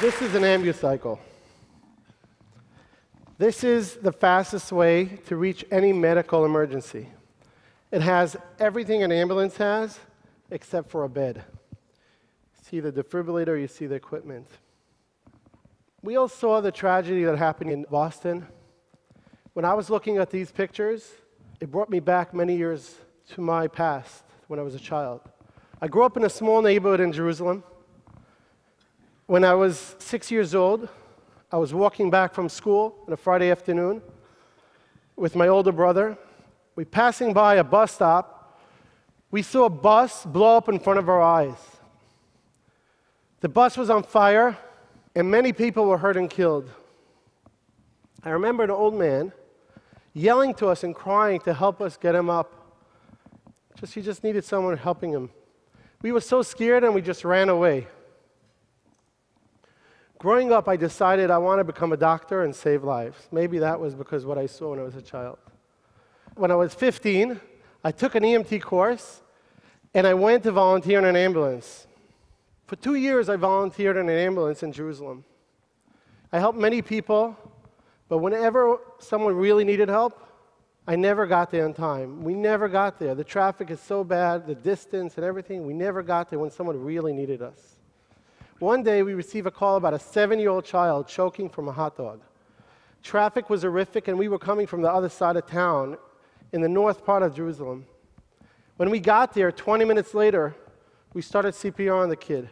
This is an ambucycle. This is the fastest way to reach any medical emergency. It has everything an ambulance has except for a bed. See the defibrillator, you see the equipment. We all saw the tragedy that happened in Boston. When I was looking at these pictures, it brought me back many years to my past when I was a child. I grew up in a small neighborhood in Jerusalem. When I was six years old, I was walking back from school on a Friday afternoon with my older brother. We passing by a bus stop. We saw a bus blow up in front of our eyes. The bus was on fire, and many people were hurt and killed. I remember an old man yelling to us and crying to help us get him up. Just he just needed someone helping him. We were so scared and we just ran away. Growing up, I decided I want to become a doctor and save lives. Maybe that was because what I saw when I was a child. When I was 15, I took an EMT course and I went to volunteer in an ambulance. For two years, I volunteered in an ambulance in Jerusalem. I helped many people, but whenever someone really needed help, I never got there in time. We never got there. The traffic is so bad, the distance and everything, we never got there when someone really needed us. One day we received a call about a seven year old child choking from a hot dog. Traffic was horrific, and we were coming from the other side of town in the north part of Jerusalem. When we got there, 20 minutes later, we started CPR on the kid.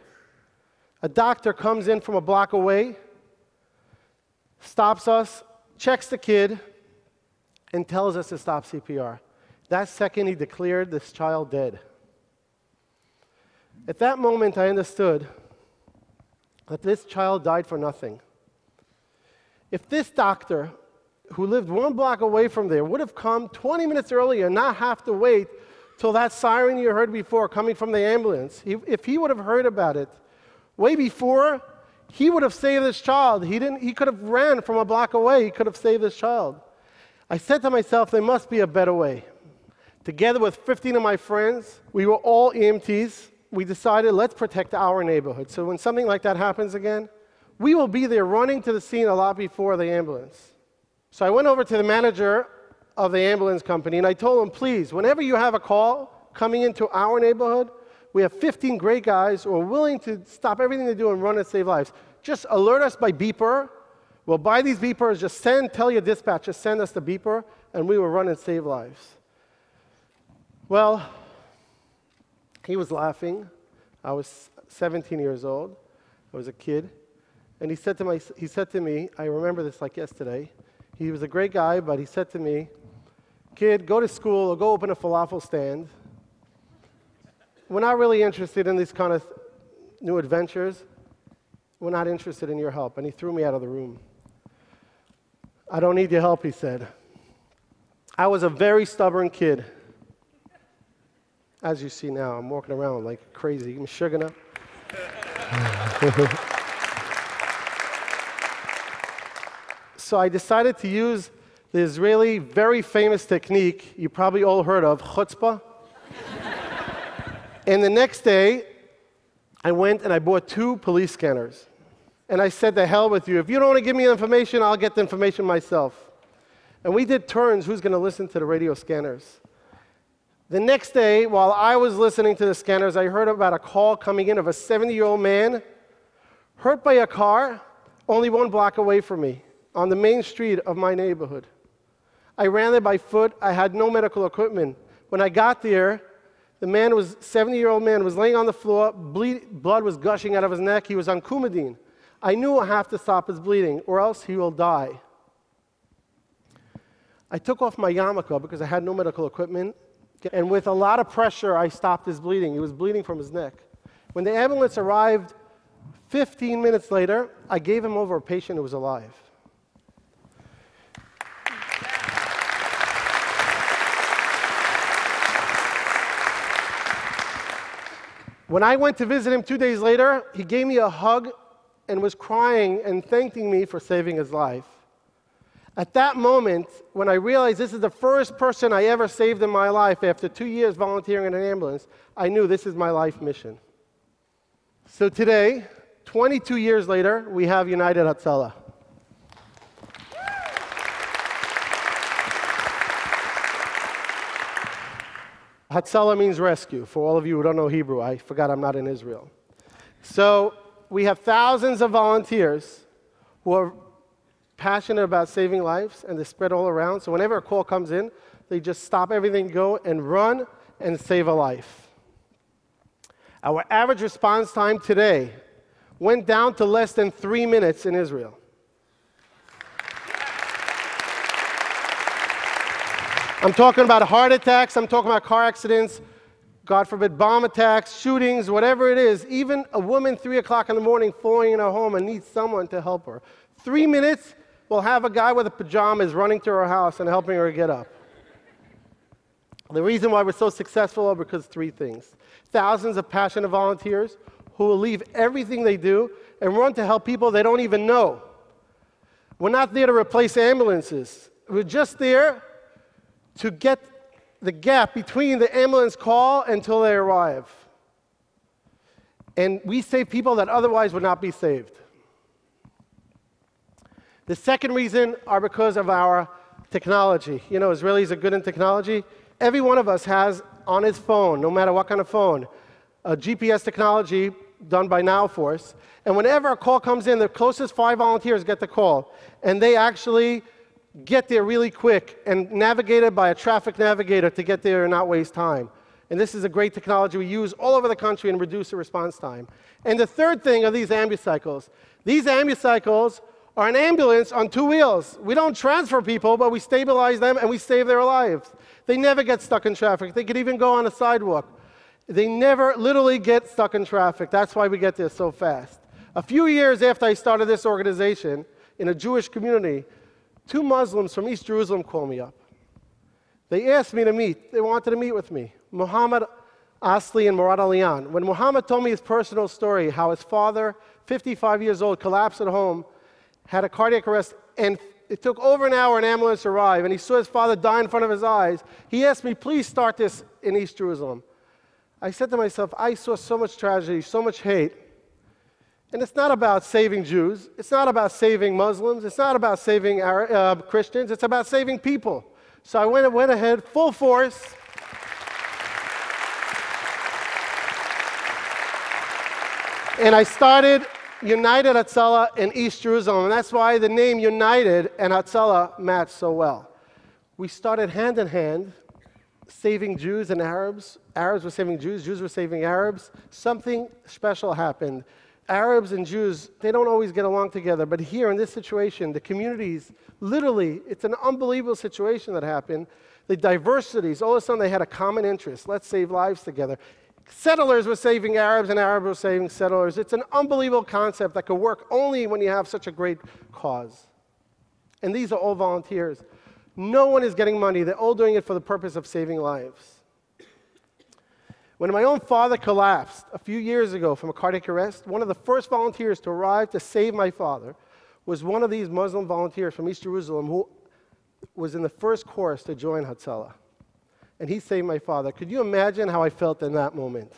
A doctor comes in from a block away, stops us, checks the kid, and tells us to stop CPR. That second, he declared this child dead. At that moment, I understood that this child died for nothing. If this doctor, who lived one block away from there, would have come 20 minutes earlier and not have to wait till that siren you heard before coming from the ambulance, if he would have heard about it way before, he would have saved this child. He, didn't, he could have ran from a block away. He could have saved this child. I said to myself, there must be a better way. Together with 15 of my friends, we were all EMTs we decided let's protect our neighborhood. So when something like that happens again, we will be there running to the scene a lot before the ambulance. So I went over to the manager of the ambulance company and I told him, please, whenever you have a call coming into our neighborhood, we have 15 great guys who are willing to stop everything they do and run and save lives. Just alert us by beeper. We'll buy these beepers, just send, tell your dispatch, just send us the beeper, and we will run and save lives. Well, he was laughing. I was 17 years old. I was a kid. And he said, to my, he said to me, I remember this like yesterday. He was a great guy, but he said to me, Kid, go to school or go open a falafel stand. We're not really interested in these kind of new adventures. We're not interested in your help. And he threw me out of the room. I don't need your help, he said. I was a very stubborn kid. As you see now, I'm walking around like crazy. I'm sugar up. so I decided to use the Israeli very famous technique you probably all heard of, chutzpah. and the next day, I went and I bought two police scanners. And I said, the hell with you. If you don't want to give me information, I'll get the information myself. And we did turns who's going to listen to the radio scanners. The next day, while I was listening to the scanners, I heard about a call coming in of a 70 year old man hurt by a car only one block away from me on the main street of my neighborhood. I ran there by foot. I had no medical equipment. When I got there, the man was 70 year old man was laying on the floor. Bleed, blood was gushing out of his neck. He was on Coumadin. I knew I have to stop his bleeding, or else he will die. I took off my yarmulke because I had no medical equipment and with a lot of pressure, I stopped his bleeding. He was bleeding from his neck. When the ambulance arrived 15 minutes later, I gave him over a patient who was alive. When I went to visit him two days later, he gave me a hug and was crying and thanking me for saving his life. At that moment, when I realized this is the first person I ever saved in my life after two years volunteering in an ambulance, I knew this is my life mission. So today, 22 years later, we have United Hatzalah. Hatzalah means rescue. For all of you who don't know Hebrew, I forgot I'm not in Israel. So we have thousands of volunteers who are passionate about saving lives and they spread all around. So whenever a call comes in, they just stop everything, go and run and save a life. Our average response time today went down to less than three minutes in Israel. I'm talking about heart attacks, I'm talking about car accidents, God forbid, bomb attacks, shootings, whatever it is. Even a woman, 3 o'clock in the morning, falling in her home and needs someone to help her. Three minutes, we'll have a guy with a pajamas running to her house and helping her get up. The reason why we're so successful are because three things thousands of passionate volunteers who will leave everything they do and run to help people they don't even know. We're not there to replace ambulances, we're just there to get the gap between the ambulance call until they arrive. And we save people that otherwise would not be saved. The second reason are because of our technology. You know, Israelis are good in technology. Every one of us has on his phone, no matter what kind of phone, a GPS technology done by NowForce. And whenever a call comes in, the closest five volunteers get the call. And they actually get there really quick and navigated by a traffic navigator to get there and not waste time. And this is a great technology we use all over the country and reduce the response time. And the third thing are these ambucycles. These ambucycles are an ambulance on two wheels. We don't transfer people, but we stabilize them and we save their lives. They never get stuck in traffic. They could even go on a sidewalk. They never literally get stuck in traffic. That's why we get there so fast. A few years after I started this organization in a Jewish community, Two Muslims from East Jerusalem called me up. They asked me to meet. They wanted to meet with me. Muhammad Asli and Murad Aliyan. When Muhammad told me his personal story, how his father, 55 years old, collapsed at home, had a cardiac arrest, and it took over an hour an ambulance arrived, and he saw his father die in front of his eyes, he asked me, please start this in East Jerusalem. I said to myself, I saw so much tragedy, so much hate. And it's not about saving Jews. It's not about saving Muslims. It's not about saving our, uh, Christians. It's about saving people. So I went, went ahead full force. and I started United Hatzalah in East Jerusalem. And that's why the name United and Hatzalah match so well. We started hand in hand, saving Jews and Arabs. Arabs were saving Jews, Jews were saving Arabs. Something special happened. Arabs and Jews, they don't always get along together, but here in this situation, the communities, literally, it's an unbelievable situation that happened. The diversities, all of a sudden they had a common interest. Let's save lives together. Settlers were saving Arabs and Arabs were saving settlers. It's an unbelievable concept that could work only when you have such a great cause. And these are all volunteers. No one is getting money, they're all doing it for the purpose of saving lives. When my own father collapsed a few years ago from a cardiac arrest, one of the first volunteers to arrive to save my father was one of these Muslim volunteers from East Jerusalem who was in the first course to join Hatzalah. And he saved my father. Could you imagine how I felt in that moment?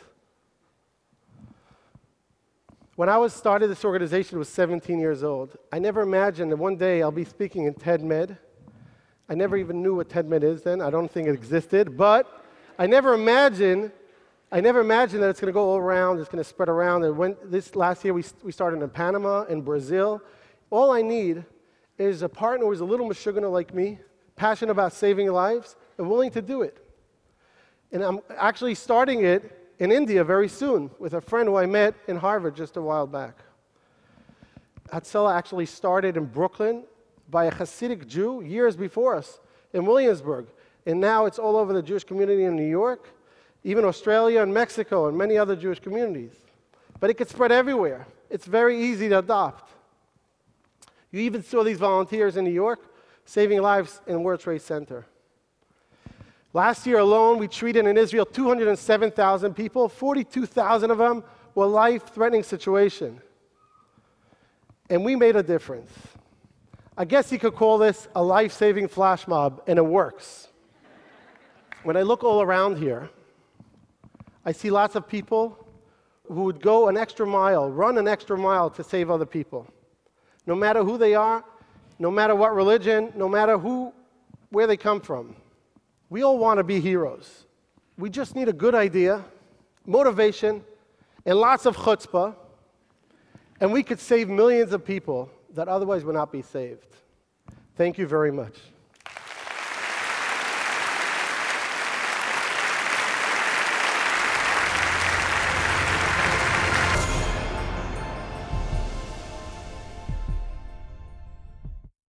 When I was started this organization, I was 17 years old. I never imagined that one day I'll be speaking in TED Med. I never even knew what TED Med is then. I don't think it existed. But I never imagined I never imagined that it's going to go all around, it's going to spread around. And when this last year we, we started in Panama, and Brazil. All I need is a partner who's a little mashugana like me, passionate about saving lives, and willing to do it. And I'm actually starting it in India very soon with a friend who I met in Harvard just a while back. Hatzalah actually started in Brooklyn by a Hasidic Jew years before us in Williamsburg. And now it's all over the Jewish community in New York even Australia and Mexico and many other Jewish communities. But it could spread everywhere. It's very easy to adopt. You even saw these volunteers in New York saving lives in World Trade Center. Last year alone, we treated in Israel 207,000 people. 42,000 of them were life-threatening situation. And we made a difference. I guess you could call this a life-saving flash mob, and it works. when I look all around here, I see lots of people who would go an extra mile, run an extra mile to save other people. No matter who they are, no matter what religion, no matter who, where they come from. We all want to be heroes. We just need a good idea, motivation, and lots of chutzpah, and we could save millions of people that otherwise would not be saved. Thank you very much.